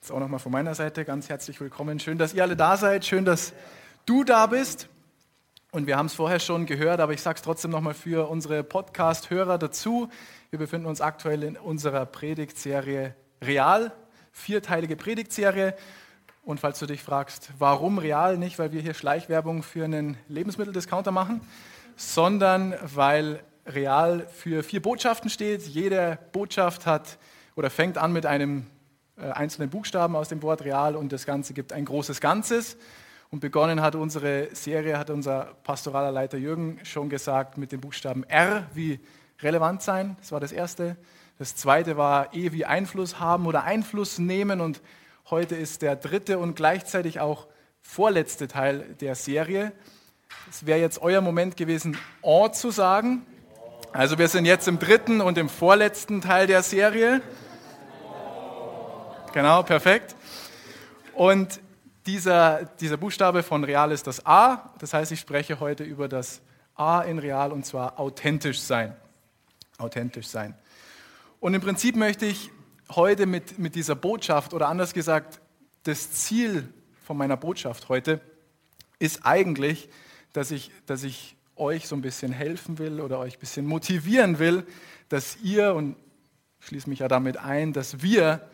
jetzt auch nochmal von meiner Seite ganz herzlich willkommen. Schön, dass ihr alle da seid. Schön, dass du da bist. Und wir haben es vorher schon gehört, aber ich sage es trotzdem nochmal für unsere Podcast-Hörer dazu. Wir befinden uns aktuell in unserer Predigtserie Real, vierteilige Predigtserie. Und falls du dich fragst, warum Real, nicht weil wir hier Schleichwerbung für einen Lebensmitteldiscounter machen, sondern weil Real für vier Botschaften steht. Jede Botschaft hat oder fängt an mit einem äh, einzelnen Buchstaben aus dem Wort real und das Ganze gibt ein großes Ganzes. Und begonnen hat unsere Serie, hat unser pastoraler Leiter Jürgen schon gesagt, mit dem Buchstaben R wie relevant sein. Das war das Erste. Das Zweite war E wie Einfluss haben oder Einfluss nehmen. Und heute ist der dritte und gleichzeitig auch vorletzte Teil der Serie. Es wäre jetzt euer Moment gewesen, O zu sagen. Also wir sind jetzt im dritten und im vorletzten Teil der Serie. Genau, perfekt. Und dieser, dieser Buchstabe von Real ist das A. Das heißt, ich spreche heute über das A in Real und zwar authentisch sein. Authentisch sein. Und im Prinzip möchte ich heute mit, mit dieser Botschaft oder anders gesagt, das Ziel von meiner Botschaft heute ist eigentlich, dass ich, dass ich euch so ein bisschen helfen will oder euch ein bisschen motivieren will, dass ihr, und schließe mich ja damit ein, dass wir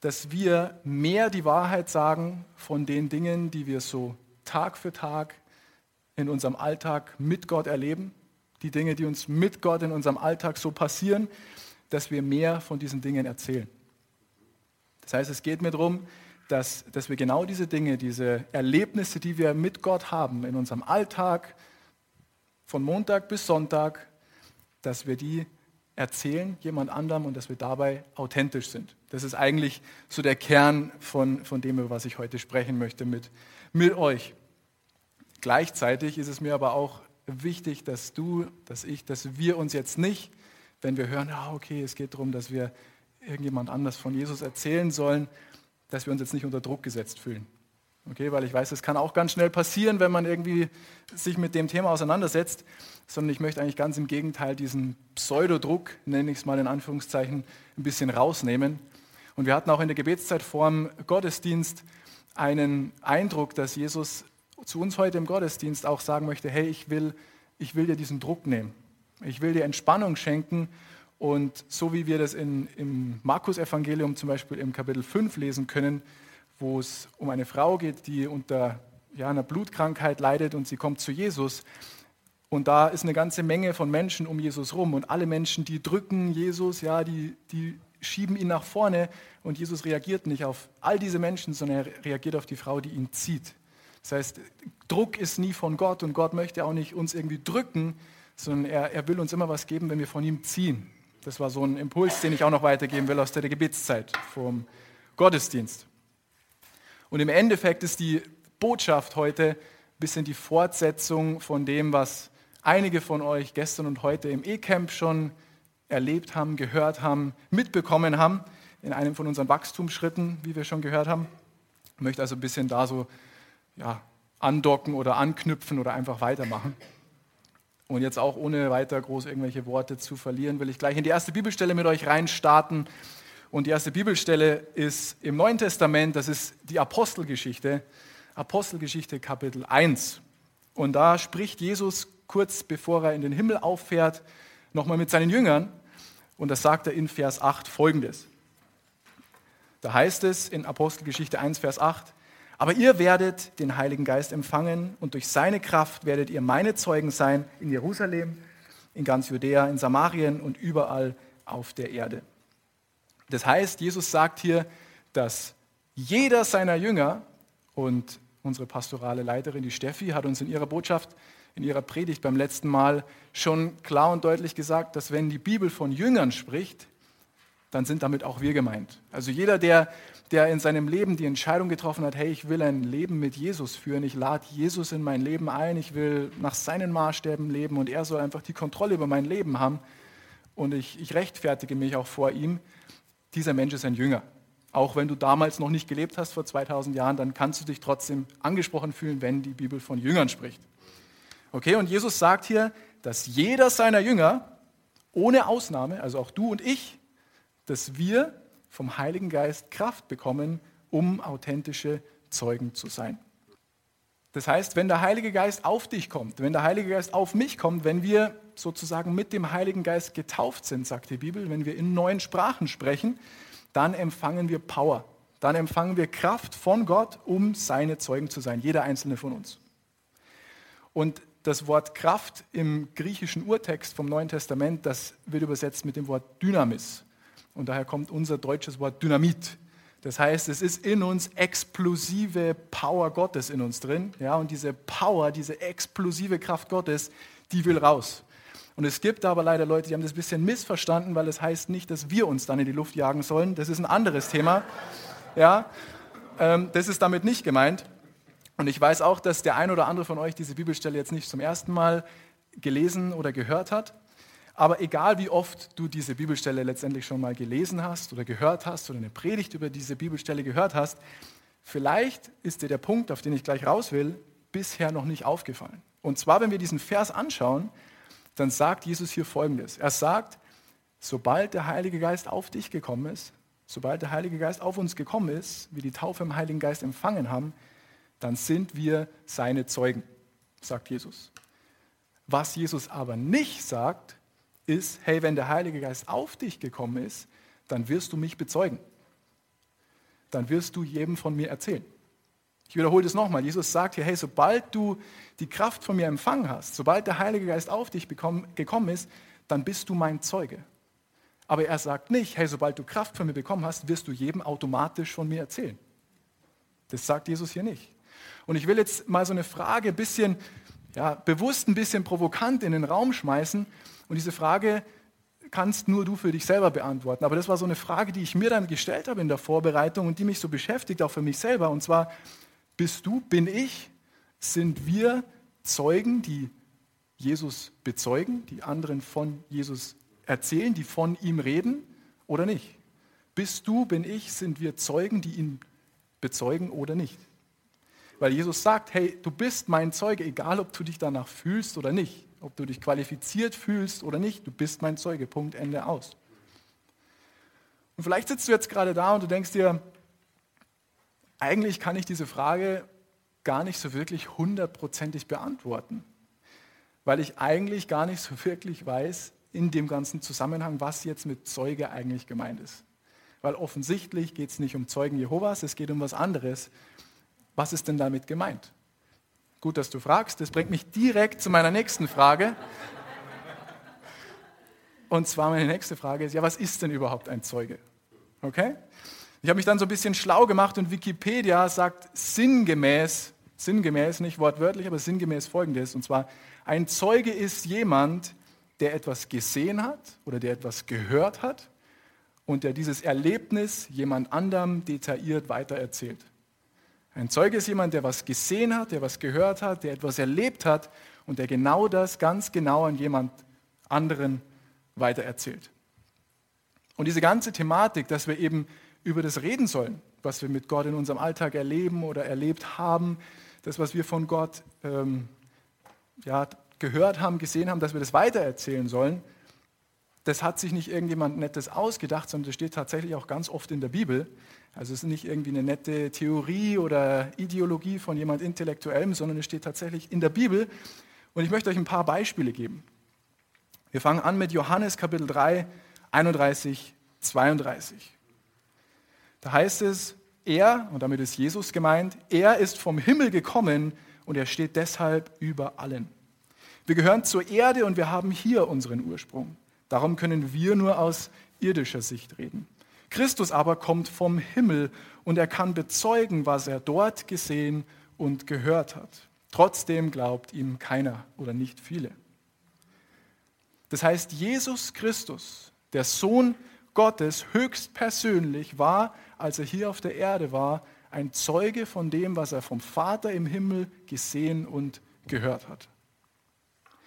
dass wir mehr die Wahrheit sagen von den Dingen, die wir so Tag für Tag in unserem Alltag mit Gott erleben, die Dinge, die uns mit Gott in unserem Alltag so passieren, dass wir mehr von diesen Dingen erzählen. Das heißt, es geht mir darum, dass, dass wir genau diese Dinge, diese Erlebnisse, die wir mit Gott haben in unserem Alltag, von Montag bis Sonntag, dass wir die erzählen jemand anderem und dass wir dabei authentisch sind. Das ist eigentlich so der Kern von, von dem, über was ich heute sprechen möchte mit, mit euch. Gleichzeitig ist es mir aber auch wichtig, dass du, dass ich, dass wir uns jetzt nicht, wenn wir hören, ah, okay, es geht darum, dass wir irgendjemand anders von Jesus erzählen sollen, dass wir uns jetzt nicht unter Druck gesetzt fühlen. Okay, weil ich weiß, es kann auch ganz schnell passieren, wenn man irgendwie sich mit dem Thema auseinandersetzt, sondern ich möchte eigentlich ganz im Gegenteil diesen Pseudodruck, nenne ich es mal in Anführungszeichen, ein bisschen rausnehmen. Und wir hatten auch in der Gebetszeit vorm Gottesdienst einen Eindruck, dass Jesus zu uns heute im Gottesdienst auch sagen möchte, hey, ich will, ich will dir diesen Druck nehmen. Ich will dir Entspannung schenken. Und so wie wir das in, im Markus-Evangelium zum Beispiel im Kapitel 5 lesen können, wo es um eine Frau geht, die unter ja, einer Blutkrankheit leidet und sie kommt zu Jesus. Und da ist eine ganze Menge von Menschen um Jesus rum und alle Menschen, die drücken Jesus, ja, die, die schieben ihn nach vorne und Jesus reagiert nicht auf all diese Menschen, sondern er reagiert auf die Frau, die ihn zieht. Das heißt, Druck ist nie von Gott und Gott möchte auch nicht uns irgendwie drücken, sondern er, er will uns immer was geben, wenn wir von ihm ziehen. Das war so ein Impuls, den ich auch noch weitergeben will aus der Gebetszeit vom Gottesdienst. Und im Endeffekt ist die Botschaft heute ein bisschen die Fortsetzung von dem, was einige von euch gestern und heute im E-Camp schon erlebt haben, gehört haben, mitbekommen haben, in einem von unseren Wachstumsschritten, wie wir schon gehört haben. Ich möchte also ein bisschen da so ja, andocken oder anknüpfen oder einfach weitermachen. Und jetzt auch ohne weiter groß irgendwelche Worte zu verlieren, will ich gleich in die erste Bibelstelle mit euch reinstarten. Und die erste Bibelstelle ist im Neuen Testament, das ist die Apostelgeschichte, Apostelgeschichte Kapitel 1. Und da spricht Jesus kurz bevor er in den Himmel auffährt, nochmal mit seinen Jüngern. Und das sagt er in Vers 8 folgendes. Da heißt es in Apostelgeschichte 1, Vers 8, aber ihr werdet den Heiligen Geist empfangen und durch seine Kraft werdet ihr meine Zeugen sein in Jerusalem, in ganz Judäa, in Samarien und überall auf der Erde. Das heißt, Jesus sagt hier, dass jeder seiner Jünger und unsere pastorale Leiterin, die Steffi, hat uns in ihrer Botschaft, in ihrer Predigt beim letzten Mal schon klar und deutlich gesagt, dass wenn die Bibel von Jüngern spricht, dann sind damit auch wir gemeint. Also jeder, der, der in seinem Leben die Entscheidung getroffen hat, hey, ich will ein Leben mit Jesus führen, ich lade Jesus in mein Leben ein, ich will nach seinen Maßstäben leben und er soll einfach die Kontrolle über mein Leben haben und ich, ich rechtfertige mich auch vor ihm, dieser Mensch ist ein Jünger. Auch wenn du damals noch nicht gelebt hast, vor 2000 Jahren, dann kannst du dich trotzdem angesprochen fühlen, wenn die Bibel von Jüngern spricht. Okay, und Jesus sagt hier, dass jeder seiner Jünger, ohne Ausnahme, also auch du und ich, dass wir vom Heiligen Geist Kraft bekommen, um authentische Zeugen zu sein. Das heißt, wenn der Heilige Geist auf dich kommt, wenn der Heilige Geist auf mich kommt, wenn wir sozusagen mit dem Heiligen Geist getauft sind, sagt die Bibel, wenn wir in neuen Sprachen sprechen, dann empfangen wir Power. Dann empfangen wir Kraft von Gott, um seine Zeugen zu sein, jeder einzelne von uns. Und das Wort Kraft im griechischen Urtext vom Neuen Testament, das wird übersetzt mit dem Wort Dynamis. Und daher kommt unser deutsches Wort Dynamit. Das heißt, es ist in uns explosive Power Gottes in uns drin. Ja, und diese Power, diese explosive Kraft Gottes, die will raus. Und es gibt aber leider Leute, die haben das ein bisschen missverstanden, weil es heißt nicht, dass wir uns dann in die Luft jagen sollen. Das ist ein anderes Thema. Ja, ähm, das ist damit nicht gemeint. Und ich weiß auch, dass der ein oder andere von euch diese Bibelstelle jetzt nicht zum ersten Mal gelesen oder gehört hat. Aber egal wie oft du diese Bibelstelle letztendlich schon mal gelesen hast oder gehört hast oder eine Predigt über diese Bibelstelle gehört hast, vielleicht ist dir der Punkt, auf den ich gleich raus will, bisher noch nicht aufgefallen. Und zwar, wenn wir diesen Vers anschauen, dann sagt Jesus hier Folgendes. Er sagt, sobald der Heilige Geist auf dich gekommen ist, sobald der Heilige Geist auf uns gekommen ist, wir die Taufe im Heiligen Geist empfangen haben, dann sind wir seine Zeugen, sagt Jesus. Was Jesus aber nicht sagt, ist, hey, wenn der Heilige Geist auf dich gekommen ist, dann wirst du mich bezeugen. Dann wirst du jedem von mir erzählen. Ich wiederhole das nochmal. Jesus sagt hier, hey, sobald du die Kraft von mir empfangen hast, sobald der Heilige Geist auf dich gekommen ist, dann bist du mein Zeuge. Aber er sagt nicht, hey, sobald du Kraft von mir bekommen hast, wirst du jedem automatisch von mir erzählen. Das sagt Jesus hier nicht. Und ich will jetzt mal so eine Frage ein bisschen, ja, bewusst ein bisschen provokant in den Raum schmeißen. Und diese Frage kannst nur du für dich selber beantworten. Aber das war so eine Frage, die ich mir dann gestellt habe in der Vorbereitung und die mich so beschäftigt, auch für mich selber. Und zwar, bist du, bin ich, sind wir Zeugen, die Jesus bezeugen, die anderen von Jesus erzählen, die von ihm reden oder nicht? Bist du, bin ich, sind wir Zeugen, die ihn bezeugen oder nicht? Weil Jesus sagt, hey, du bist mein Zeuge, egal ob du dich danach fühlst oder nicht, ob du dich qualifiziert fühlst oder nicht, du bist mein Zeuge, Punkt, Ende aus. Und vielleicht sitzt du jetzt gerade da und du denkst dir, eigentlich kann ich diese Frage gar nicht so wirklich hundertprozentig beantworten, weil ich eigentlich gar nicht so wirklich weiß in dem ganzen Zusammenhang, was jetzt mit Zeuge eigentlich gemeint ist. Weil offensichtlich geht es nicht um Zeugen Jehovas, es geht um was anderes. Was ist denn damit gemeint? Gut, dass du fragst. Das bringt mich direkt zu meiner nächsten Frage. Und zwar meine nächste Frage ist, ja, was ist denn überhaupt ein Zeuge? Okay? Ich habe mich dann so ein bisschen schlau gemacht und Wikipedia sagt sinngemäß, sinngemäß, nicht wortwörtlich, aber sinngemäß folgendes. Und zwar, ein Zeuge ist jemand, der etwas gesehen hat oder der etwas gehört hat und der dieses Erlebnis jemand anderem detailliert weitererzählt. Ein Zeuge ist jemand, der was gesehen hat, der was gehört hat, der etwas erlebt hat und der genau das ganz genau an jemand anderen weitererzählt. Und diese ganze Thematik, dass wir eben über das reden sollen, was wir mit Gott in unserem Alltag erleben oder erlebt haben, das, was wir von Gott ähm, ja, gehört haben, gesehen haben, dass wir das weitererzählen sollen, das hat sich nicht irgendjemand Nettes ausgedacht, sondern das steht tatsächlich auch ganz oft in der Bibel. Also es ist nicht irgendwie eine nette Theorie oder Ideologie von jemand Intellektuellem, sondern es steht tatsächlich in der Bibel. Und ich möchte euch ein paar Beispiele geben. Wir fangen an mit Johannes Kapitel 3, 31, 32. Da heißt es, er, und damit ist Jesus gemeint, er ist vom Himmel gekommen und er steht deshalb über allen. Wir gehören zur Erde und wir haben hier unseren Ursprung. Darum können wir nur aus irdischer Sicht reden. Christus aber kommt vom Himmel und er kann bezeugen, was er dort gesehen und gehört hat. Trotzdem glaubt ihm keiner oder nicht viele. Das heißt, Jesus Christus, der Sohn Gottes höchstpersönlich war, als er hier auf der Erde war, ein Zeuge von dem, was er vom Vater im Himmel gesehen und gehört hat.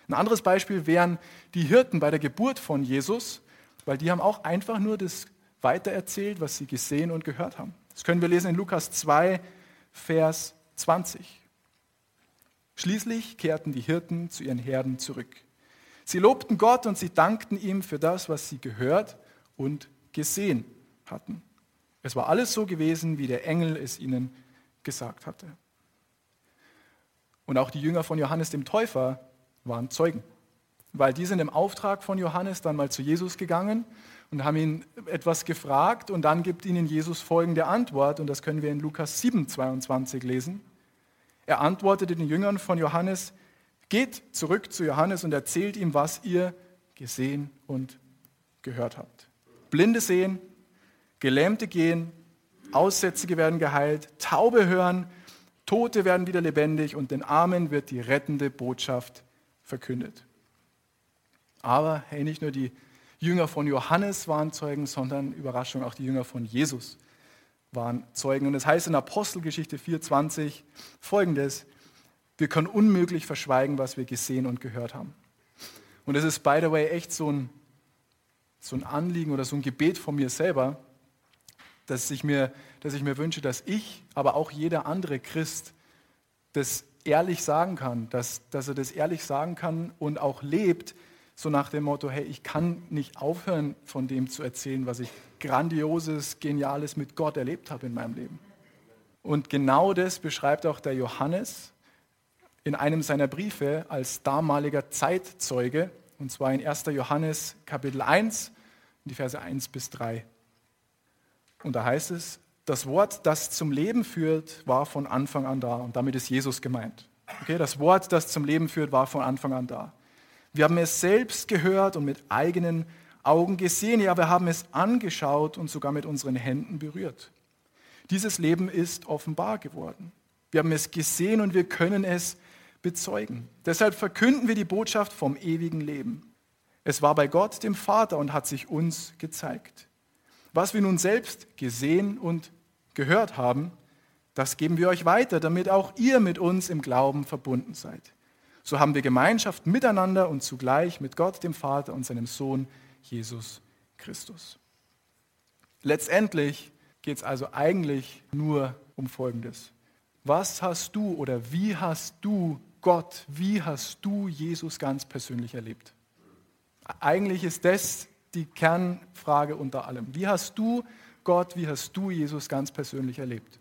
Ein anderes Beispiel wären die Hirten bei der Geburt von Jesus, weil die haben auch einfach nur das weitererzählt, was sie gesehen und gehört haben. Das können wir lesen in Lukas 2, Vers 20. Schließlich kehrten die Hirten zu ihren Herden zurück. Sie lobten Gott und sie dankten ihm für das, was sie gehört und gesehen hatten. Es war alles so gewesen, wie der Engel es ihnen gesagt hatte. Und auch die Jünger von Johannes dem Täufer waren Zeugen, weil die sind im Auftrag von Johannes dann mal zu Jesus gegangen und haben ihn etwas gefragt und dann gibt ihnen Jesus folgende Antwort und das können wir in Lukas 7, 22 lesen. Er antwortete den Jüngern von Johannes, geht zurück zu Johannes und erzählt ihm, was ihr gesehen und gehört habt. Blinde sehen, Gelähmte gehen, Aussätzige werden geheilt, Taube hören, Tote werden wieder lebendig und den Armen wird die rettende Botschaft verkündet. Aber hey, nicht nur die Jünger von Johannes waren Zeugen, sondern Überraschung, auch die Jünger von Jesus waren Zeugen. Und es heißt in Apostelgeschichte 4,20 folgendes: Wir können unmöglich verschweigen, was wir gesehen und gehört haben. Und es ist, by the way, echt so ein, so ein Anliegen oder so ein Gebet von mir selber, dass ich mir, dass ich mir wünsche, dass ich, aber auch jeder andere Christ das ehrlich sagen kann, dass, dass er das ehrlich sagen kann und auch lebt, so nach dem Motto, hey, ich kann nicht aufhören, von dem zu erzählen, was ich grandioses, geniales mit Gott erlebt habe in meinem Leben. Und genau das beschreibt auch der Johannes in einem seiner Briefe als damaliger Zeitzeuge, und zwar in 1. Johannes Kapitel 1, die Verse 1 bis 3. Und da heißt es, das Wort, das zum Leben führt, war von Anfang an da. Und damit ist Jesus gemeint. Okay, das Wort, das zum Leben führt, war von Anfang an da. Wir haben es selbst gehört und mit eigenen Augen gesehen. Ja, wir haben es angeschaut und sogar mit unseren Händen berührt. Dieses Leben ist offenbar geworden. Wir haben es gesehen und wir können es bezeugen. Deshalb verkünden wir die Botschaft vom ewigen Leben. Es war bei Gott, dem Vater, und hat sich uns gezeigt. Was wir nun selbst gesehen und gehört haben, das geben wir euch weiter, damit auch ihr mit uns im Glauben verbunden seid. So haben wir Gemeinschaft miteinander und zugleich mit Gott, dem Vater und seinem Sohn Jesus Christus. Letztendlich geht es also eigentlich nur um Folgendes. Was hast du oder wie hast du Gott, wie hast du Jesus ganz persönlich erlebt? Eigentlich ist das die Kernfrage unter allem. Wie hast du Gott, wie hast du Jesus ganz persönlich erlebt?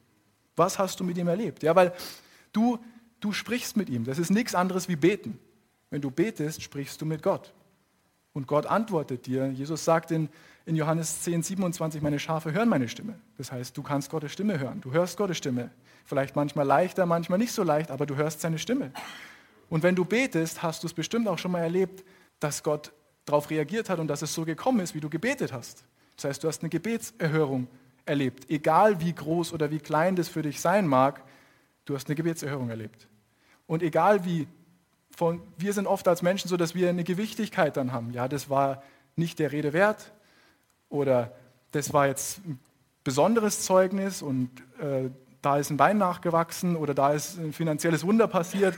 Was hast du mit ihm erlebt? Ja, weil du, du sprichst mit ihm. Das ist nichts anderes wie beten. Wenn du betest, sprichst du mit Gott. Und Gott antwortet dir. Jesus sagt in, in Johannes 10, 27, meine Schafe hören meine Stimme. Das heißt, du kannst Gottes Stimme hören. Du hörst Gottes Stimme. Vielleicht manchmal leichter, manchmal nicht so leicht, aber du hörst seine Stimme. Und wenn du betest, hast du es bestimmt auch schon mal erlebt, dass Gott darauf reagiert hat und dass es so gekommen ist, wie du gebetet hast. Das heißt, du hast eine Gebetserhörung erlebt. Egal wie groß oder wie klein das für dich sein mag, du hast eine Gebetserhörung erlebt. Und egal wie, von, wir sind oft als Menschen so, dass wir eine Gewichtigkeit dann haben. Ja, das war nicht der Rede wert oder das war jetzt ein besonderes Zeugnis und äh, da ist ein Bein nachgewachsen oder da ist ein finanzielles Wunder passiert.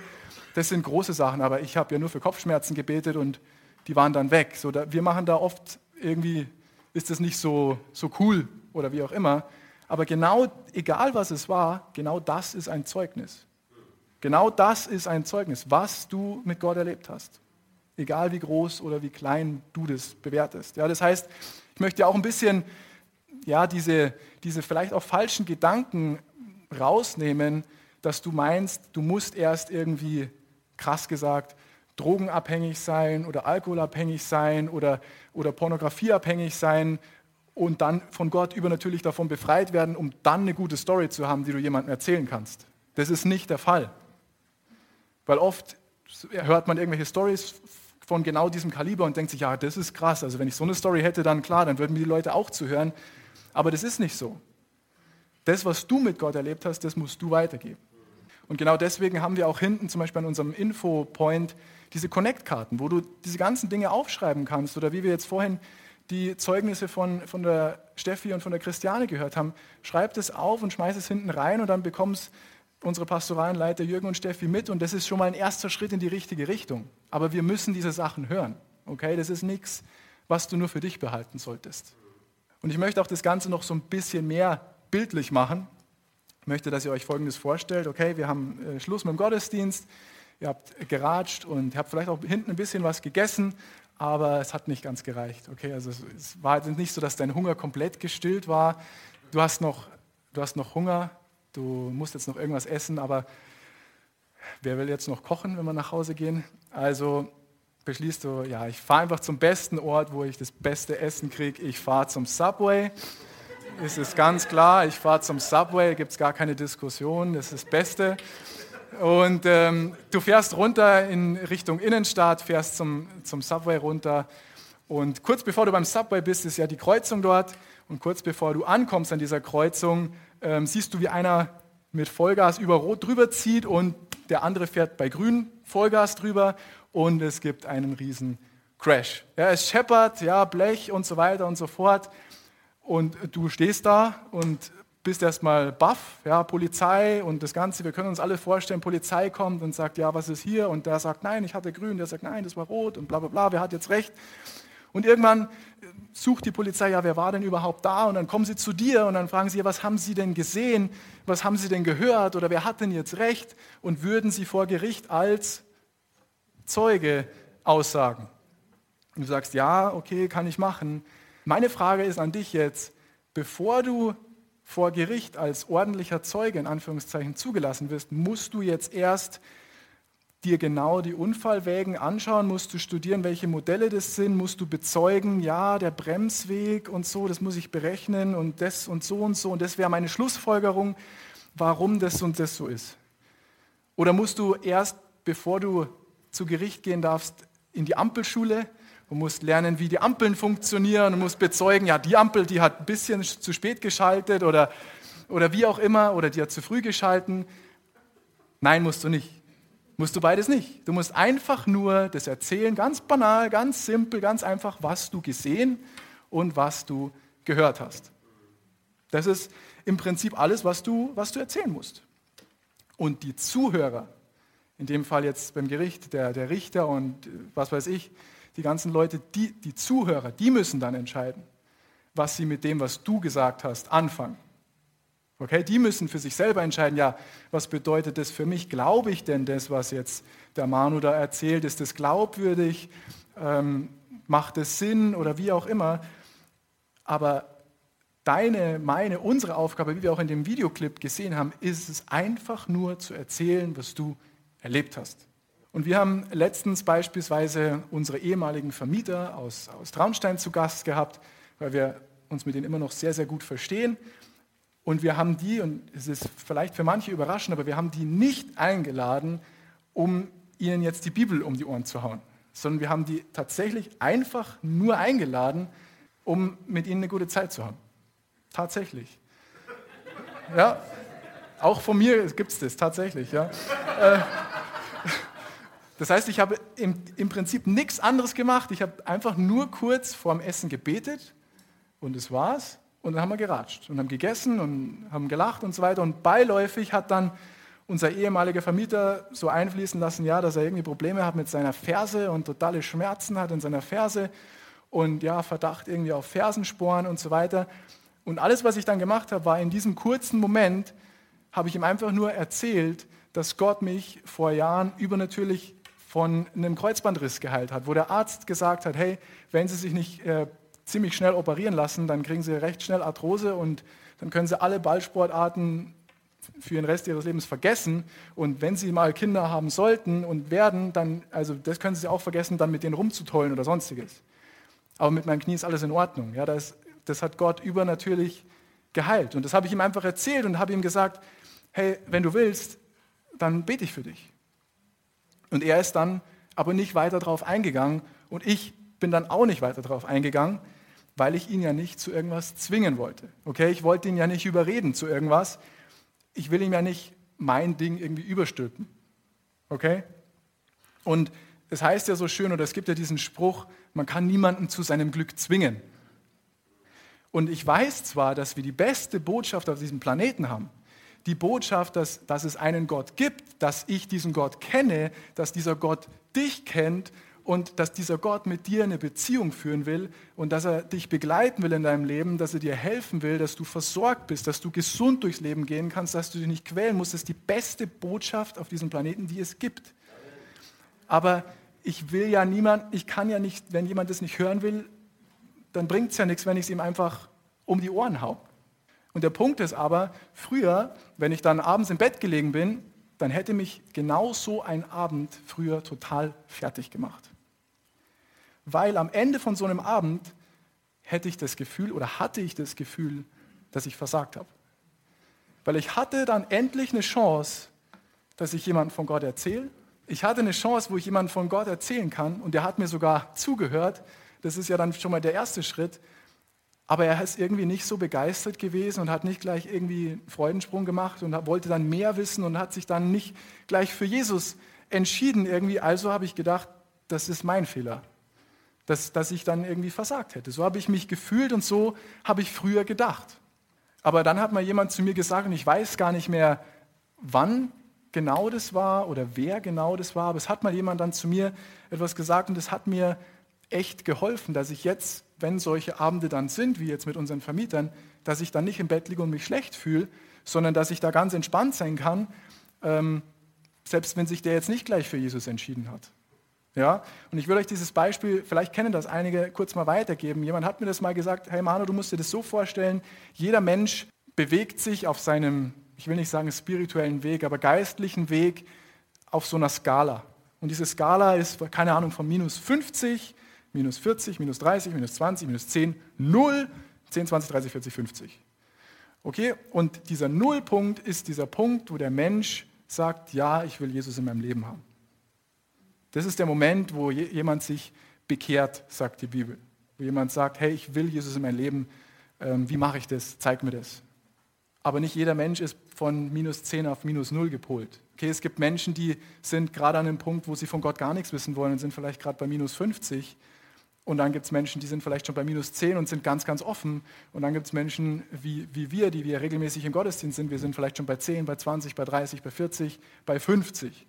Das sind große Sachen, aber ich habe ja nur für Kopfschmerzen gebetet und die waren dann weg. So, da, wir machen da oft irgendwie, ist das nicht so, so cool oder wie auch immer. Aber genau, egal was es war, genau das ist ein Zeugnis. Genau das ist ein Zeugnis, was du mit Gott erlebt hast. Egal wie groß oder wie klein du das bewertest. Ja, das heißt, ich möchte auch ein bisschen ja, diese, diese vielleicht auch falschen Gedanken rausnehmen, dass du meinst, du musst erst irgendwie, krass gesagt, drogenabhängig sein oder alkoholabhängig sein oder, oder pornografieabhängig sein und dann von Gott übernatürlich davon befreit werden, um dann eine gute Story zu haben, die du jemandem erzählen kannst. Das ist nicht der Fall. Weil oft hört man irgendwelche Stories von genau diesem Kaliber und denkt sich, ja, das ist krass. Also wenn ich so eine Story hätte, dann klar, dann würden mir die Leute auch zuhören. Aber das ist nicht so. Das, was du mit Gott erlebt hast, das musst du weitergeben. Und genau deswegen haben wir auch hinten zum Beispiel an unserem Info-Point diese Connect-Karten, wo du diese ganzen Dinge aufschreiben kannst oder wie wir jetzt vorhin die Zeugnisse von, von der Steffi und von der Christiane gehört haben, schreibt es auf und schmeißt es hinten rein und dann bekommen es unsere pastoralen Leiter Jürgen und Steffi mit und das ist schon mal ein erster Schritt in die richtige Richtung. Aber wir müssen diese Sachen hören. Okay, das ist nichts, was du nur für dich behalten solltest. Und ich möchte auch das Ganze noch so ein bisschen mehr bildlich machen. Ich möchte, dass ihr euch Folgendes vorstellt. Okay, wir haben äh, Schluss mit dem Gottesdienst. Ihr habt geratscht und habt vielleicht auch hinten ein bisschen was gegessen, aber es hat nicht ganz gereicht. Okay, also es war nicht so, dass dein Hunger komplett gestillt war. Du hast noch, du hast noch Hunger, du musst jetzt noch irgendwas essen, aber wer will jetzt noch kochen, wenn wir nach Hause gehen? Also beschließt du, ja, ich fahre einfach zum besten Ort, wo ich das beste Essen kriege. Ich fahre zum Subway. Es ist ganz klar, ich fahre zum Subway, gibt es gar keine Diskussion, das ist das Beste. Und ähm, du fährst runter in Richtung Innenstadt, fährst zum, zum Subway runter. Und kurz bevor du beim Subway bist, ist ja die Kreuzung dort. Und kurz bevor du ankommst an dieser Kreuzung, ähm, siehst du, wie einer mit Vollgas über Rot drüber zieht und der andere fährt bei Grün Vollgas drüber und es gibt einen riesen Crash. Ja, es scheppert, ja, Blech und so weiter und so fort. Und du stehst da und bist erstmal baff, ja, Polizei und das Ganze. Wir können uns alle vorstellen, Polizei kommt und sagt, ja, was ist hier? Und der sagt, nein, ich hatte grün. Der sagt, nein, das war rot und bla bla bla, wer hat jetzt recht? Und irgendwann sucht die Polizei, ja, wer war denn überhaupt da? Und dann kommen sie zu dir und dann fragen sie, was haben sie denn gesehen? Was haben sie denn gehört? Oder wer hat denn jetzt recht? Und würden sie vor Gericht als Zeuge aussagen? Und du sagst, ja, okay, kann ich machen. Meine Frage ist an dich jetzt, bevor du vor Gericht als ordentlicher Zeuge in Anführungszeichen zugelassen wirst, musst du jetzt erst dir genau die Unfallwägen anschauen, musst du studieren, welche Modelle das sind, musst du bezeugen, ja, der Bremsweg und so, das muss ich berechnen und das und so und so und das wäre meine Schlussfolgerung, warum das und das so ist. Oder musst du erst, bevor du zu Gericht gehen darfst, in die Ampelschule und musst lernen, wie die Ampeln funktionieren und musst bezeugen, ja, die Ampel, die hat ein bisschen zu spät geschaltet oder, oder wie auch immer, oder die hat zu früh geschalten. Nein, musst du nicht. Musst du beides nicht. Du musst einfach nur das erzählen, ganz banal, ganz simpel, ganz einfach, was du gesehen und was du gehört hast. Das ist im Prinzip alles, was du, was du erzählen musst. Und die Zuhörer, in dem Fall jetzt beim Gericht, der, der Richter und was weiß ich, die ganzen Leute, die, die Zuhörer, die müssen dann entscheiden, was sie mit dem, was du gesagt hast, anfangen. Okay, die müssen für sich selber entscheiden, ja, was bedeutet das für mich? Glaube ich denn das, was jetzt der Manu da erzählt? Ist das glaubwürdig? Ähm, macht es Sinn oder wie auch immer? Aber deine, meine, unsere Aufgabe, wie wir auch in dem Videoclip gesehen haben, ist es einfach nur zu erzählen, was du erlebt hast. Und wir haben letztens beispielsweise unsere ehemaligen Vermieter aus, aus Traunstein zu Gast gehabt, weil wir uns mit denen immer noch sehr, sehr gut verstehen. Und wir haben die, und es ist vielleicht für manche überraschend, aber wir haben die nicht eingeladen, um ihnen jetzt die Bibel um die Ohren zu hauen, sondern wir haben die tatsächlich einfach nur eingeladen, um mit ihnen eine gute Zeit zu haben. Tatsächlich. Ja, auch von mir gibt es das tatsächlich. Ja. Äh, das heißt, ich habe im, im Prinzip nichts anderes gemacht. Ich habe einfach nur kurz vorm Essen gebetet und das war's. Und dann haben wir geratscht und haben gegessen und haben gelacht und so weiter. Und beiläufig hat dann unser ehemaliger Vermieter so einfließen lassen, ja, dass er irgendwie Probleme hat mit seiner Ferse und totale Schmerzen hat in seiner Ferse und ja, Verdacht irgendwie auf Fersensporen und so weiter. Und alles, was ich dann gemacht habe, war in diesem kurzen Moment, habe ich ihm einfach nur erzählt, dass Gott mich vor Jahren übernatürlich von einem Kreuzbandriss geheilt hat, wo der Arzt gesagt hat, hey, wenn Sie sich nicht äh, ziemlich schnell operieren lassen, dann kriegen sie recht schnell Arthrose und dann können sie alle Ballsportarten für den Rest ihres Lebens vergessen. Und wenn sie mal Kinder haben sollten und werden, dann, also das können sie auch vergessen, dann mit denen rumzutollen oder sonstiges. Aber mit meinem Knie ist alles in Ordnung. Ja, das, das hat Gott übernatürlich geheilt. Und das habe ich ihm einfach erzählt und habe ihm gesagt, hey, wenn du willst, dann bete ich für dich. Und er ist dann aber nicht weiter darauf eingegangen und ich bin dann auch nicht weiter darauf eingegangen, weil ich ihn ja nicht zu irgendwas zwingen wollte. Okay, ich wollte ihn ja nicht überreden zu irgendwas. Ich will ihm ja nicht mein Ding irgendwie überstülpen. Okay? Und es heißt ja so schön, oder es gibt ja diesen Spruch, man kann niemanden zu seinem Glück zwingen. Und ich weiß zwar, dass wir die beste Botschaft auf diesem Planeten haben. Die Botschaft, dass, dass es einen Gott gibt, dass ich diesen Gott kenne, dass dieser Gott dich kennt und dass dieser Gott mit dir eine Beziehung führen will und dass er dich begleiten will in deinem Leben, dass er dir helfen will, dass du versorgt bist, dass du gesund durchs Leben gehen kannst, dass du dich nicht quälen musst, das ist die beste Botschaft auf diesem Planeten, die es gibt. Aber ich will ja niemand, ich kann ja nicht, wenn jemand das nicht hören will, dann bringt es ja nichts, wenn ich es ihm einfach um die Ohren hau. Und der Punkt ist aber, früher, wenn ich dann abends im Bett gelegen bin, dann hätte mich genau so ein Abend früher total fertig gemacht. Weil am Ende von so einem Abend hätte ich das Gefühl oder hatte ich das Gefühl, dass ich versagt habe. Weil ich hatte dann endlich eine Chance, dass ich jemandem von Gott erzähle. Ich hatte eine Chance, wo ich jemandem von Gott erzählen kann und der hat mir sogar zugehört. Das ist ja dann schon mal der erste Schritt. Aber er ist irgendwie nicht so begeistert gewesen und hat nicht gleich irgendwie einen Freudensprung gemacht und wollte dann mehr wissen und hat sich dann nicht gleich für Jesus entschieden irgendwie. Also habe ich gedacht, das ist mein Fehler, dass, dass ich dann irgendwie versagt hätte. So habe ich mich gefühlt und so habe ich früher gedacht. Aber dann hat mal jemand zu mir gesagt, und ich weiß gar nicht mehr, wann genau das war oder wer genau das war, aber es hat mal jemand dann zu mir etwas gesagt und das hat mir echt geholfen, dass ich jetzt wenn solche Abende dann sind, wie jetzt mit unseren Vermietern, dass ich dann nicht im Bett liege und mich schlecht fühle, sondern dass ich da ganz entspannt sein kann, ähm, selbst wenn sich der jetzt nicht gleich für Jesus entschieden hat. Ja? Und ich will euch dieses Beispiel, vielleicht kennen das einige, kurz mal weitergeben. Jemand hat mir das mal gesagt, hey Manu, du musst dir das so vorstellen, jeder Mensch bewegt sich auf seinem, ich will nicht sagen spirituellen Weg, aber geistlichen Weg auf so einer Skala. Und diese Skala ist, keine Ahnung, von minus 50 minus 40, minus 30, minus 20, minus 10, 0, 10, 20, 30, 40, 50. Okay? Und dieser Nullpunkt ist dieser Punkt, wo der Mensch sagt, ja, ich will Jesus in meinem Leben haben. Das ist der Moment, wo jemand sich bekehrt, sagt die Bibel. Wo jemand sagt, hey, ich will Jesus in mein Leben. Ähm, wie mache ich das? Zeig mir das. Aber nicht jeder Mensch ist von minus 10 auf minus 0 gepolt. Okay, es gibt Menschen, die sind gerade an einem Punkt, wo sie von Gott gar nichts wissen wollen und sind vielleicht gerade bei minus 50. Und dann gibt es Menschen, die sind vielleicht schon bei minus 10 und sind ganz, ganz offen. Und dann gibt es Menschen wie, wie wir, die wir regelmäßig im Gottesdienst sind. Wir sind vielleicht schon bei 10, bei 20, bei 30, bei 40, bei 50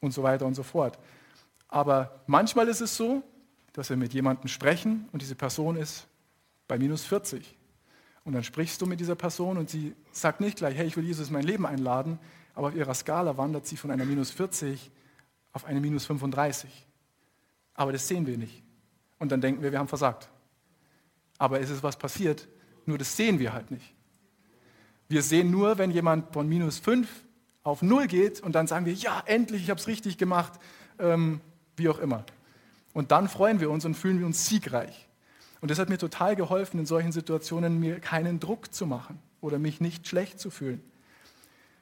und so weiter und so fort. Aber manchmal ist es so, dass wir mit jemandem sprechen und diese Person ist bei minus 40. Und dann sprichst du mit dieser Person und sie sagt nicht gleich, hey, ich will Jesus in mein Leben einladen, aber auf ihrer Skala wandert sie von einer minus 40 auf eine minus 35. Aber das sehen wir nicht. Und dann denken wir, wir haben versagt. Aber es ist was passiert, nur das sehen wir halt nicht. Wir sehen nur, wenn jemand von minus 5 auf 0 geht und dann sagen wir, ja, endlich, ich habe es richtig gemacht, ähm, wie auch immer. Und dann freuen wir uns und fühlen wir uns siegreich. Und das hat mir total geholfen, in solchen Situationen mir keinen Druck zu machen oder mich nicht schlecht zu fühlen.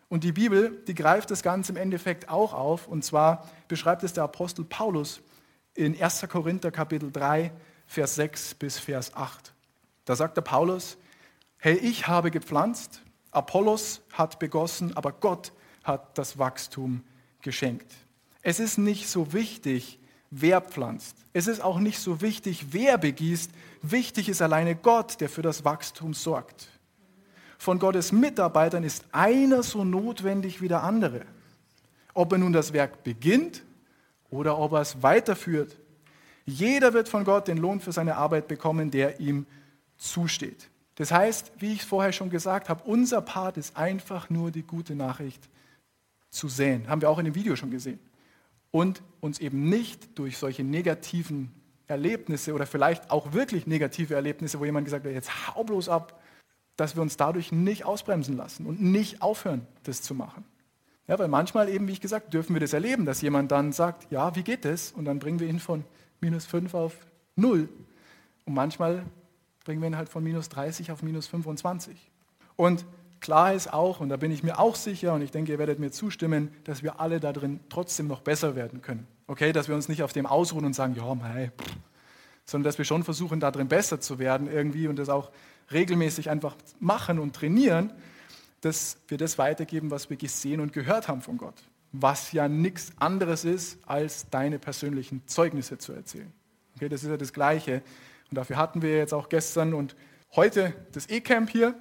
Und die Bibel, die greift das Ganze im Endeffekt auch auf. Und zwar beschreibt es der Apostel Paulus in 1. Korinther Kapitel 3, Vers 6 bis Vers 8. Da sagt der Paulus, hey, ich habe gepflanzt, Apollos hat begossen, aber Gott hat das Wachstum geschenkt. Es ist nicht so wichtig, wer pflanzt. Es ist auch nicht so wichtig, wer begießt. Wichtig ist alleine Gott, der für das Wachstum sorgt. Von Gottes Mitarbeitern ist einer so notwendig wie der andere. Ob er nun das Werk beginnt oder ob er es weiterführt. Jeder wird von Gott den Lohn für seine Arbeit bekommen, der ihm zusteht. Das heißt, wie ich vorher schon gesagt habe, unser Part ist einfach nur die gute Nachricht zu säen. Haben wir auch in dem Video schon gesehen. Und uns eben nicht durch solche negativen Erlebnisse oder vielleicht auch wirklich negative Erlebnisse, wo jemand gesagt hat, jetzt hau bloß ab, dass wir uns dadurch nicht ausbremsen lassen und nicht aufhören, das zu machen. Ja, weil manchmal eben, wie ich gesagt, dürfen wir das erleben, dass jemand dann sagt, ja, wie geht das? Und dann bringen wir ihn von minus 5 auf 0. Und manchmal bringen wir ihn halt von minus 30 auf minus 25. Und klar ist auch, und da bin ich mir auch sicher, und ich denke, ihr werdet mir zustimmen, dass wir alle da drin trotzdem noch besser werden können. Okay, dass wir uns nicht auf dem ausruhen und sagen, ja, hey, sondern dass wir schon versuchen, da drin besser zu werden irgendwie und das auch regelmäßig einfach machen und trainieren dass wir das weitergeben, was wir gesehen und gehört haben von Gott. Was ja nichts anderes ist, als deine persönlichen Zeugnisse zu erzählen. Okay, das ist ja das Gleiche. Und dafür hatten wir jetzt auch gestern und heute das E-Camp hier.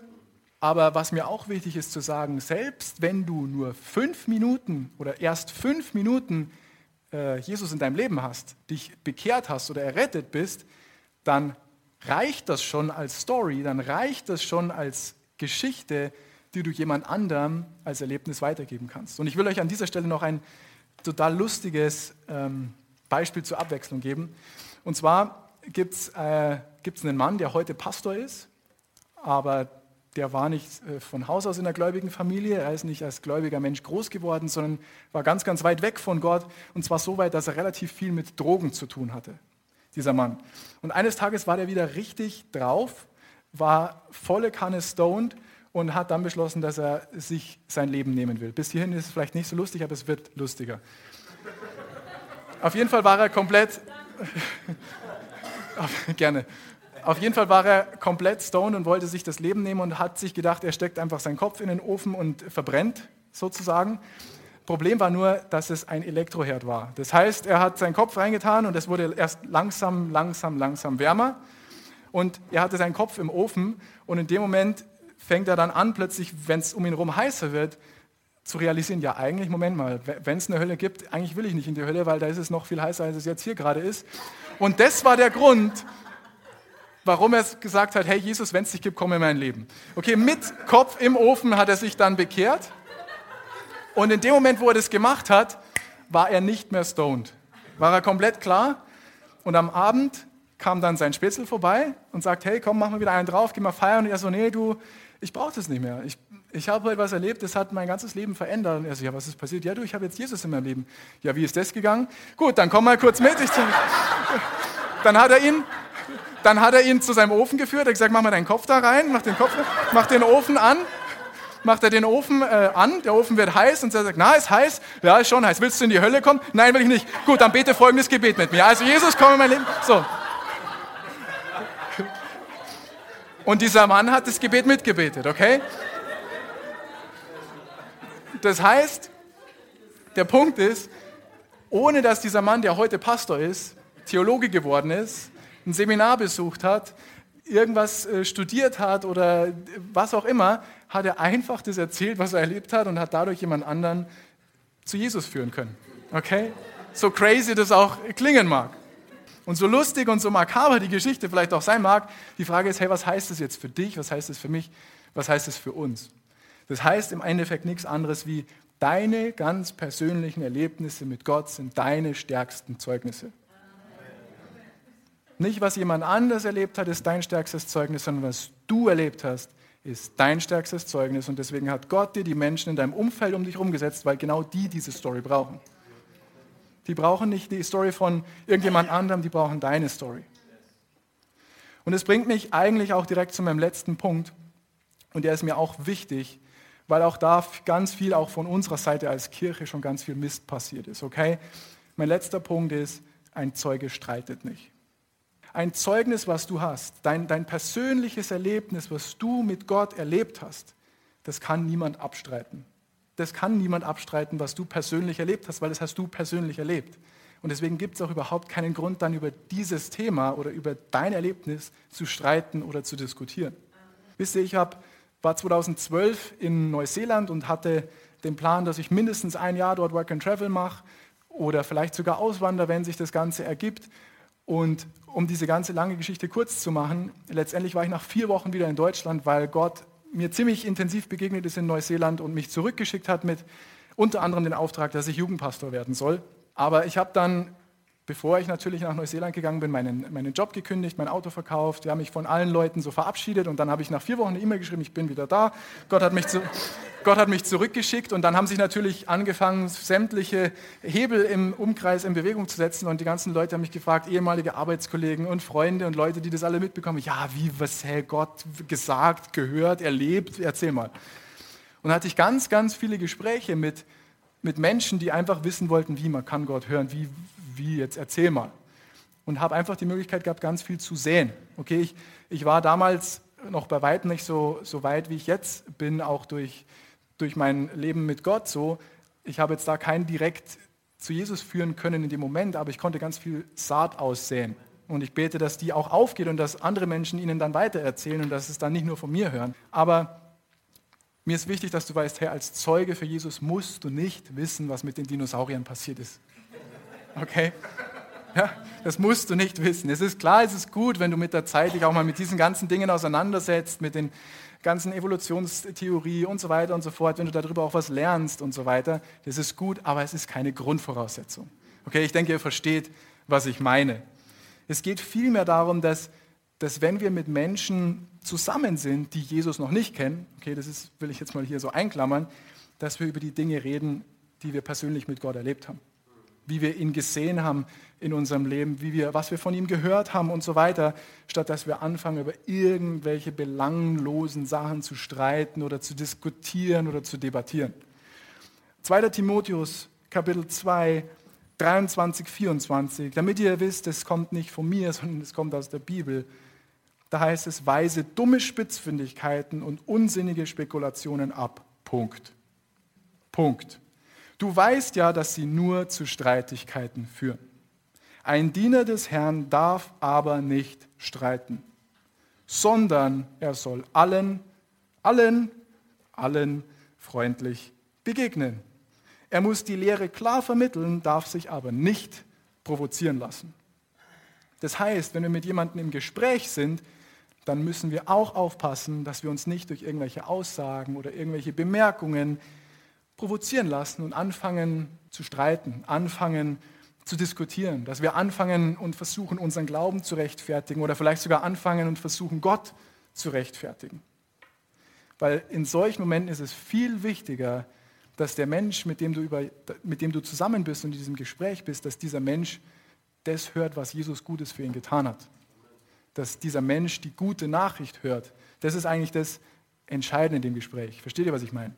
Aber was mir auch wichtig ist zu sagen, selbst wenn du nur fünf Minuten oder erst fünf Minuten äh, Jesus in deinem Leben hast, dich bekehrt hast oder errettet bist, dann reicht das schon als Story, dann reicht das schon als Geschichte, die du jemand anderem als Erlebnis weitergeben kannst. Und ich will euch an dieser Stelle noch ein total lustiges ähm, Beispiel zur Abwechslung geben. Und zwar gibt es äh, einen Mann, der heute Pastor ist, aber der war nicht äh, von Haus aus in einer gläubigen Familie, er ist nicht als gläubiger Mensch groß geworden, sondern war ganz, ganz weit weg von Gott und zwar so weit, dass er relativ viel mit Drogen zu tun hatte, dieser Mann. Und eines Tages war er wieder richtig drauf, war volle Kanne stoned und hat dann beschlossen, dass er sich sein Leben nehmen will. Bis hierhin ist es vielleicht nicht so lustig, aber es wird lustiger. Auf jeden Fall war er komplett, gerne, auf jeden Fall war er komplett stoned und wollte sich das Leben nehmen und hat sich gedacht, er steckt einfach seinen Kopf in den Ofen und verbrennt sozusagen. Problem war nur, dass es ein Elektroherd war. Das heißt, er hat seinen Kopf reingetan und es wurde erst langsam, langsam, langsam wärmer. Und er hatte seinen Kopf im Ofen und in dem Moment fängt er dann an, plötzlich, wenn es um ihn herum heißer wird, zu realisieren, ja eigentlich, Moment mal, wenn es eine Hölle gibt, eigentlich will ich nicht in die Hölle, weil da ist es noch viel heißer, als es jetzt hier gerade ist. Und das war der Grund, warum er gesagt hat, hey Jesus, wenn es dich gibt, komm in mein Leben. Okay, mit Kopf im Ofen hat er sich dann bekehrt. Und in dem Moment, wo er das gemacht hat, war er nicht mehr stoned. War er komplett klar. Und am Abend kam dann sein Spätzle vorbei und sagt, hey, komm, mach mal wieder einen drauf, geh mal feiern. Und er so, nee, du, ich brauche das nicht mehr. Ich, ich habe etwas erlebt, das hat mein ganzes Leben verändert. Und er so, ja, was ist passiert? Ja, du, ich habe jetzt Jesus in meinem Leben. Ja, wie ist das gegangen? Gut, dann komm mal kurz mit. Ich, dann hat er ihn, dann hat er ihn zu seinem Ofen geführt. Er hat gesagt, mach mal deinen Kopf da rein, mach den, Kopf, mach den Ofen an. Macht er den Ofen äh, an, der Ofen wird heiß und er sagt, na, ist heiß? Ja, ist schon heiß. Willst du in die Hölle kommen? Nein, will ich nicht. Gut, dann bete folgendes Gebet mit mir. Also Jesus, komm in mein Leben. So, Und dieser Mann hat das Gebet mitgebetet, okay? Das heißt, der Punkt ist, ohne dass dieser Mann, der heute Pastor ist, Theologe geworden ist, ein Seminar besucht hat, irgendwas äh, studiert hat oder was auch immer, hat er einfach das erzählt, was er erlebt hat und hat dadurch jemand anderen zu Jesus führen können. Okay? So crazy das auch klingen mag. Und so lustig und so makaber die Geschichte vielleicht auch sein mag, die Frage ist, hey, was heißt das jetzt für dich? Was heißt das für mich? Was heißt das für uns? Das heißt im Endeffekt nichts anderes wie, deine ganz persönlichen Erlebnisse mit Gott sind deine stärksten Zeugnisse. Nicht, was jemand anders erlebt hat, ist dein stärkstes Zeugnis, sondern was du erlebt hast, ist dein stärkstes Zeugnis. Und deswegen hat Gott dir die Menschen in deinem Umfeld um dich herum gesetzt, weil genau die diese Story brauchen. Die brauchen nicht die Story von irgendjemand anderem, die brauchen deine Story. Und es bringt mich eigentlich auch direkt zu meinem letzten Punkt. Und der ist mir auch wichtig, weil auch da ganz viel auch von unserer Seite als Kirche schon ganz viel Mist passiert ist. Okay? Mein letzter Punkt ist, ein Zeuge streitet nicht. Ein Zeugnis, was du hast, dein, dein persönliches Erlebnis, was du mit Gott erlebt hast, das kann niemand abstreiten. Das kann niemand abstreiten, was du persönlich erlebt hast, weil das hast du persönlich erlebt. Und deswegen gibt es auch überhaupt keinen Grund, dann über dieses Thema oder über dein Erlebnis zu streiten oder zu diskutieren. Wisst ihr, ich hab, war 2012 in Neuseeland und hatte den Plan, dass ich mindestens ein Jahr dort Work and Travel mache oder vielleicht sogar auswandere, wenn sich das Ganze ergibt. Und um diese ganze lange Geschichte kurz zu machen, letztendlich war ich nach vier Wochen wieder in Deutschland, weil Gott mir ziemlich intensiv begegnet ist in Neuseeland und mich zurückgeschickt hat mit unter anderem den Auftrag, dass ich Jugendpastor werden soll. Aber ich habe dann, bevor ich natürlich nach Neuseeland gegangen bin, meinen, meinen Job gekündigt, mein Auto verkauft, ja, mich von allen Leuten so verabschiedet und dann habe ich nach vier Wochen eine E-Mail geschrieben, ich bin wieder da. Gott hat mich zu, Gott hat mich zurückgeschickt und dann haben sich natürlich angefangen, sämtliche Hebel im Umkreis in Bewegung zu setzen und die ganzen Leute haben mich gefragt, ehemalige Arbeitskollegen und Freunde und Leute, die das alle mitbekommen, ja, wie, was hat Gott gesagt, gehört, erlebt, erzähl mal. Und da hatte ich ganz, ganz viele Gespräche mit, mit Menschen, die einfach wissen wollten, wie man kann Gott hören, wie, wie jetzt erzähl mal. Und habe einfach die Möglichkeit gehabt, ganz viel zu sehen. Okay, ich, ich war damals noch bei weitem nicht so, so weit, wie ich jetzt bin, auch durch durch mein Leben mit Gott so. Ich habe jetzt da keinen direkt zu Jesus führen können in dem Moment, aber ich konnte ganz viel Saat aussehen. Und ich bete, dass die auch aufgeht und dass andere Menschen ihnen dann weitererzählen und dass es dann nicht nur von mir hören. Aber mir ist wichtig, dass du weißt, hey, als Zeuge für Jesus musst du nicht wissen, was mit den Dinosauriern passiert ist. Okay? Ja, das musst du nicht wissen. Es ist klar, es ist gut, wenn du mit der Zeit dich auch mal mit diesen ganzen Dingen auseinandersetzt, mit den ganzen Evolutionstheorie und so weiter und so fort, wenn du darüber auch was lernst und so weiter. Das ist gut, aber es ist keine Grundvoraussetzung. Okay, ich denke, ihr versteht, was ich meine. Es geht vielmehr darum, dass, dass wenn wir mit Menschen zusammen sind, die Jesus noch nicht kennen, okay, das ist, will ich jetzt mal hier so einklammern, dass wir über die Dinge reden, die wir persönlich mit Gott erlebt haben. Wie wir ihn gesehen haben in unserem Leben, wie wir, was wir von ihm gehört haben und so weiter, statt dass wir anfangen, über irgendwelche belanglosen Sachen zu streiten oder zu diskutieren oder zu debattieren. 2. Timotheus, Kapitel 2, 23, 24, damit ihr wisst, es kommt nicht von mir, sondern es kommt aus der Bibel. Da heißt es, weise dumme Spitzfindigkeiten und unsinnige Spekulationen ab. Punkt. Punkt. Du weißt ja, dass sie nur zu Streitigkeiten führen. Ein Diener des Herrn darf aber nicht streiten, sondern er soll allen, allen, allen freundlich begegnen. Er muss die Lehre klar vermitteln, darf sich aber nicht provozieren lassen. Das heißt, wenn wir mit jemandem im Gespräch sind, dann müssen wir auch aufpassen, dass wir uns nicht durch irgendwelche Aussagen oder irgendwelche Bemerkungen provozieren lassen und anfangen zu streiten, anfangen zu diskutieren, dass wir anfangen und versuchen, unseren Glauben zu rechtfertigen oder vielleicht sogar anfangen und versuchen, Gott zu rechtfertigen. Weil in solchen Momenten ist es viel wichtiger, dass der Mensch, mit dem du, über, mit dem du zusammen bist und in diesem Gespräch bist, dass dieser Mensch das hört, was Jesus Gutes für ihn getan hat dass dieser Mensch die gute Nachricht hört. Das ist eigentlich das Entscheidende in dem Gespräch. Versteht ihr, was ich meine?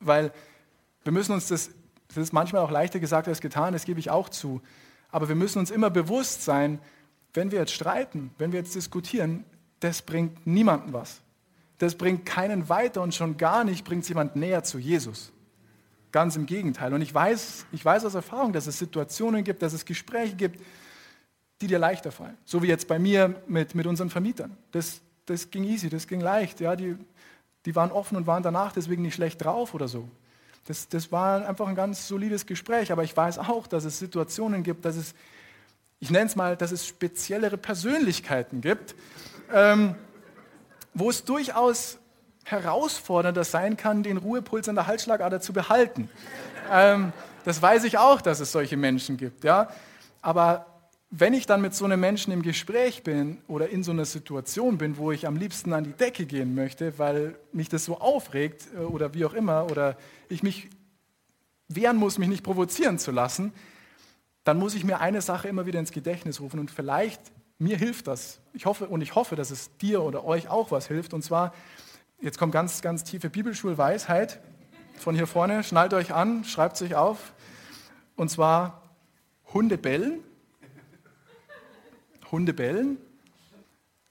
Weil wir müssen uns das, das ist manchmal auch leichter gesagt als getan, das gebe ich auch zu. Aber wir müssen uns immer bewusst sein, wenn wir jetzt streiten, wenn wir jetzt diskutieren, das bringt niemandem was. Das bringt keinen weiter und schon gar nicht bringt es jemand näher zu Jesus. Ganz im Gegenteil. Und ich weiß, ich weiß aus Erfahrung, dass es Situationen gibt, dass es Gespräche gibt, die dir leichter fallen. So wie jetzt bei mir mit, mit unseren Vermietern. Das, das ging easy, das ging leicht. Ja, die, die waren offen und waren danach deswegen nicht schlecht drauf oder so. Das, das war einfach ein ganz solides Gespräch. Aber ich weiß auch, dass es Situationen gibt, dass es, ich nenne es mal, dass es speziellere Persönlichkeiten gibt, ähm, wo es durchaus herausfordernder sein kann, den Ruhepuls an der Halsschlagader zu behalten. ähm, das weiß ich auch, dass es solche Menschen gibt. Ja? Aber wenn ich dann mit so einem Menschen im Gespräch bin oder in so einer Situation bin, wo ich am liebsten an die Decke gehen möchte, weil mich das so aufregt äh, oder wie auch immer, oder ich mich wehren muss, mich nicht provozieren zu lassen, dann muss ich mir eine Sache immer wieder ins Gedächtnis rufen und vielleicht mir hilft das. Ich hoffe und ich hoffe, dass es dir oder euch auch was hilft. Und zwar, jetzt kommt ganz, ganz tiefe Bibelschulweisheit von hier vorne. Schnallt euch an, schreibt sich auf. Und zwar Hunde bellen Hunde bellen,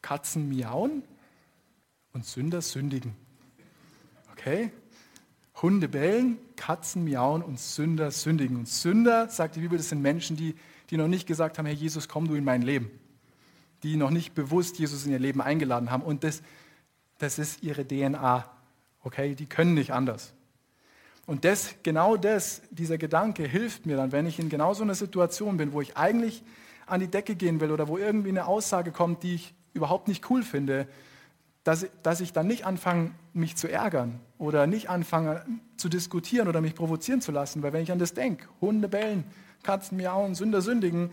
Katzen miauen und Sünder sündigen. Okay? Hunde bellen, Katzen miauen und Sünder sündigen. Und Sünder, sagt die Bibel, das sind Menschen, die, die noch nicht gesagt haben, Herr Jesus, komm du in mein Leben. Die noch nicht bewusst Jesus in ihr Leben eingeladen haben. Und das, das ist ihre DNA. Okay? Die können nicht anders. Und das, genau das, dieser Gedanke hilft mir dann, wenn ich in genau so einer Situation bin, wo ich eigentlich an die Decke gehen will oder wo irgendwie eine Aussage kommt, die ich überhaupt nicht cool finde, dass, dass ich dann nicht anfange, mich zu ärgern oder nicht anfange zu diskutieren oder mich provozieren zu lassen. Weil wenn ich an das denke, Hunde bellen, Katzen miauen, Sünder sündigen,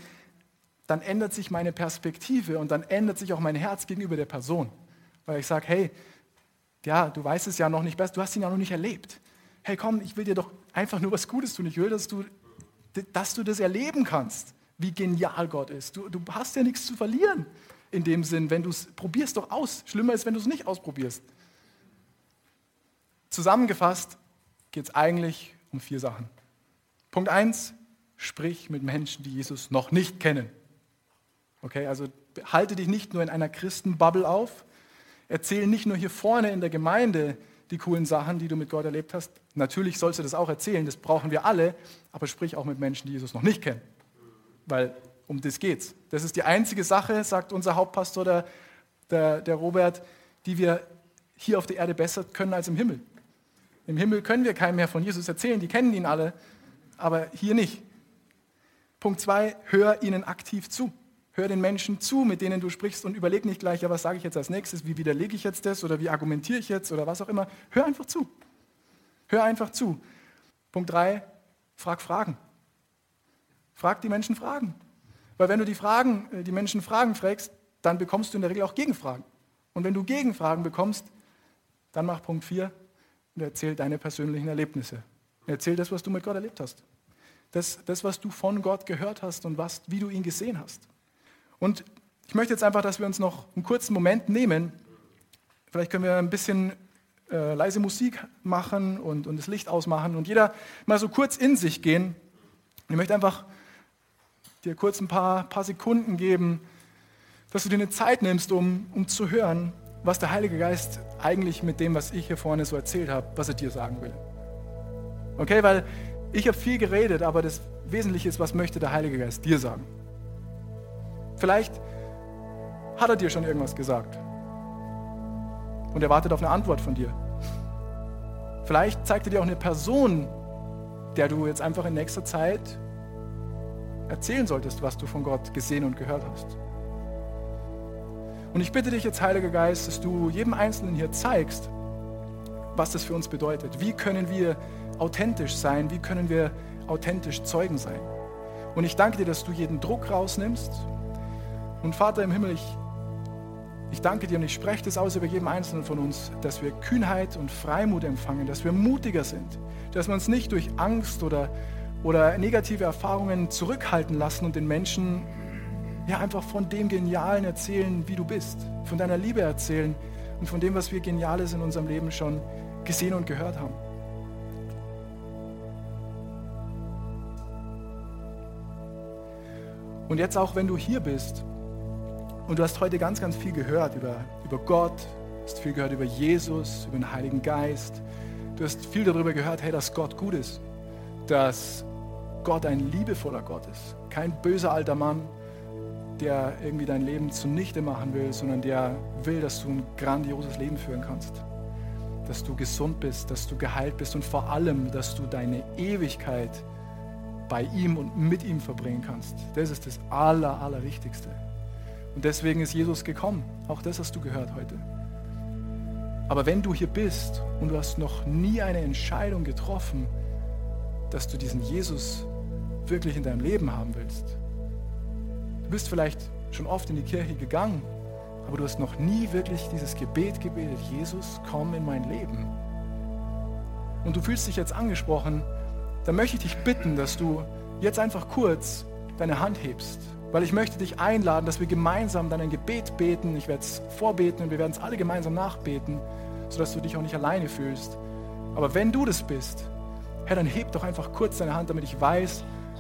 dann ändert sich meine Perspektive und dann ändert sich auch mein Herz gegenüber der Person. Weil ich sage, hey, ja, du weißt es ja noch nicht besser, du hast ihn ja noch nicht erlebt. Hey, komm, ich will dir doch einfach nur was Gutes tun. Ich will, dass du, dass du das erleben kannst wie genial Gott ist. Du, du hast ja nichts zu verlieren in dem Sinn, wenn du es probierst doch aus. Schlimmer ist, wenn du es nicht ausprobierst. Zusammengefasst geht es eigentlich um vier Sachen. Punkt eins: sprich mit Menschen, die Jesus noch nicht kennen. Okay, also halte dich nicht nur in einer Christenbubble auf, erzähl nicht nur hier vorne in der Gemeinde die coolen Sachen, die du mit Gott erlebt hast. Natürlich sollst du das auch erzählen, das brauchen wir alle, aber sprich auch mit Menschen, die Jesus noch nicht kennen. Weil Um das geht's. Das ist die einzige Sache, sagt unser Hauptpastor, der, der, der Robert, die wir hier auf der Erde besser können als im Himmel. Im Himmel können wir keinem mehr von Jesus erzählen, die kennen ihn alle, aber hier nicht. Punkt zwei, hör ihnen aktiv zu. Hör den Menschen zu, mit denen du sprichst und überleg nicht gleich, ja, was sage ich jetzt als nächstes, wie widerlege ich jetzt das oder wie argumentiere ich jetzt oder was auch immer. Hör einfach zu. Hör einfach zu. Punkt drei, frag Fragen. Frag die Menschen Fragen. Weil wenn du die, Fragen, äh, die Menschen Fragen fragst, dann bekommst du in der Regel auch Gegenfragen. Und wenn du Gegenfragen bekommst, dann mach Punkt 4 und erzähl deine persönlichen Erlebnisse. Erzähl das, was du mit Gott erlebt hast. Das, das was du von Gott gehört hast und was, wie du ihn gesehen hast. Und ich möchte jetzt einfach, dass wir uns noch einen kurzen Moment nehmen. Vielleicht können wir ein bisschen äh, leise Musik machen und, und das Licht ausmachen und jeder mal so kurz in sich gehen. Ich möchte einfach dir kurz ein paar, paar Sekunden geben, dass du dir eine Zeit nimmst, um, um zu hören, was der Heilige Geist eigentlich mit dem, was ich hier vorne so erzählt habe, was er dir sagen will. Okay, weil ich habe viel geredet, aber das Wesentliche ist, was möchte der Heilige Geist dir sagen? Vielleicht hat er dir schon irgendwas gesagt und er wartet auf eine Antwort von dir. Vielleicht zeigt er dir auch eine Person, der du jetzt einfach in nächster Zeit erzählen solltest, was du von Gott gesehen und gehört hast. Und ich bitte dich jetzt, Heiliger Geist, dass du jedem Einzelnen hier zeigst, was das für uns bedeutet. Wie können wir authentisch sein? Wie können wir authentisch Zeugen sein? Und ich danke dir, dass du jeden Druck rausnimmst. Und Vater im Himmel, ich, ich danke dir und ich spreche das aus über jeden Einzelnen von uns, dass wir Kühnheit und Freimut empfangen, dass wir mutiger sind, dass wir uns nicht durch Angst oder oder negative Erfahrungen zurückhalten lassen und den Menschen ja einfach von dem Genialen erzählen, wie du bist, von deiner Liebe erzählen und von dem, was wir Geniales in unserem Leben schon gesehen und gehört haben. Und jetzt auch, wenn du hier bist und du hast heute ganz, ganz viel gehört über, über Gott, hast viel gehört über Jesus, über den Heiligen Geist, du hast viel darüber gehört, hey, dass Gott gut ist, dass Gott ein liebevoller Gott ist. Kein böser alter Mann, der irgendwie dein Leben zunichte machen will, sondern der will, dass du ein grandioses Leben führen kannst. Dass du gesund bist, dass du geheilt bist und vor allem, dass du deine Ewigkeit bei ihm und mit ihm verbringen kannst. Das ist das Aller, Allerwichtigste. Und deswegen ist Jesus gekommen. Auch das hast du gehört heute. Aber wenn du hier bist und du hast noch nie eine Entscheidung getroffen, dass du diesen Jesus wirklich in deinem Leben haben willst. Du bist vielleicht schon oft in die Kirche gegangen, aber du hast noch nie wirklich dieses Gebet gebetet, Jesus, komm in mein Leben. Und du fühlst dich jetzt angesprochen, dann möchte ich dich bitten, dass du jetzt einfach kurz deine Hand hebst, weil ich möchte dich einladen, dass wir gemeinsam dann ein Gebet beten. Ich werde es vorbeten und wir werden es alle gemeinsam nachbeten, sodass du dich auch nicht alleine fühlst. Aber wenn du das bist, Herr, dann heb doch einfach kurz deine Hand, damit ich weiß,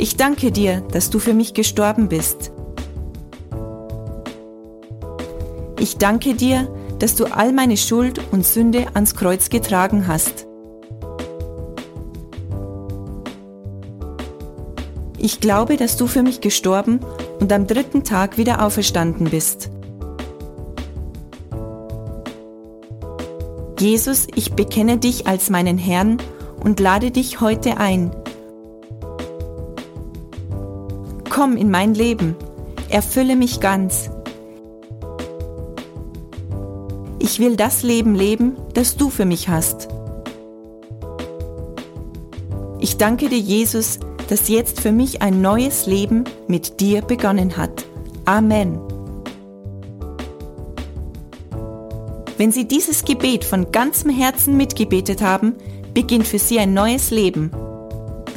Ich danke dir, dass du für mich gestorben bist. Ich danke dir, dass du all meine Schuld und Sünde ans Kreuz getragen hast. Ich glaube, dass du für mich gestorben und am dritten Tag wieder auferstanden bist. Jesus, ich bekenne dich als meinen Herrn und lade dich heute ein, Komm in mein Leben, erfülle mich ganz. Ich will das Leben leben, das du für mich hast. Ich danke dir, Jesus, dass jetzt für mich ein neues Leben mit dir begonnen hat. Amen. Wenn Sie dieses Gebet von ganzem Herzen mitgebetet haben, beginnt für Sie ein neues Leben.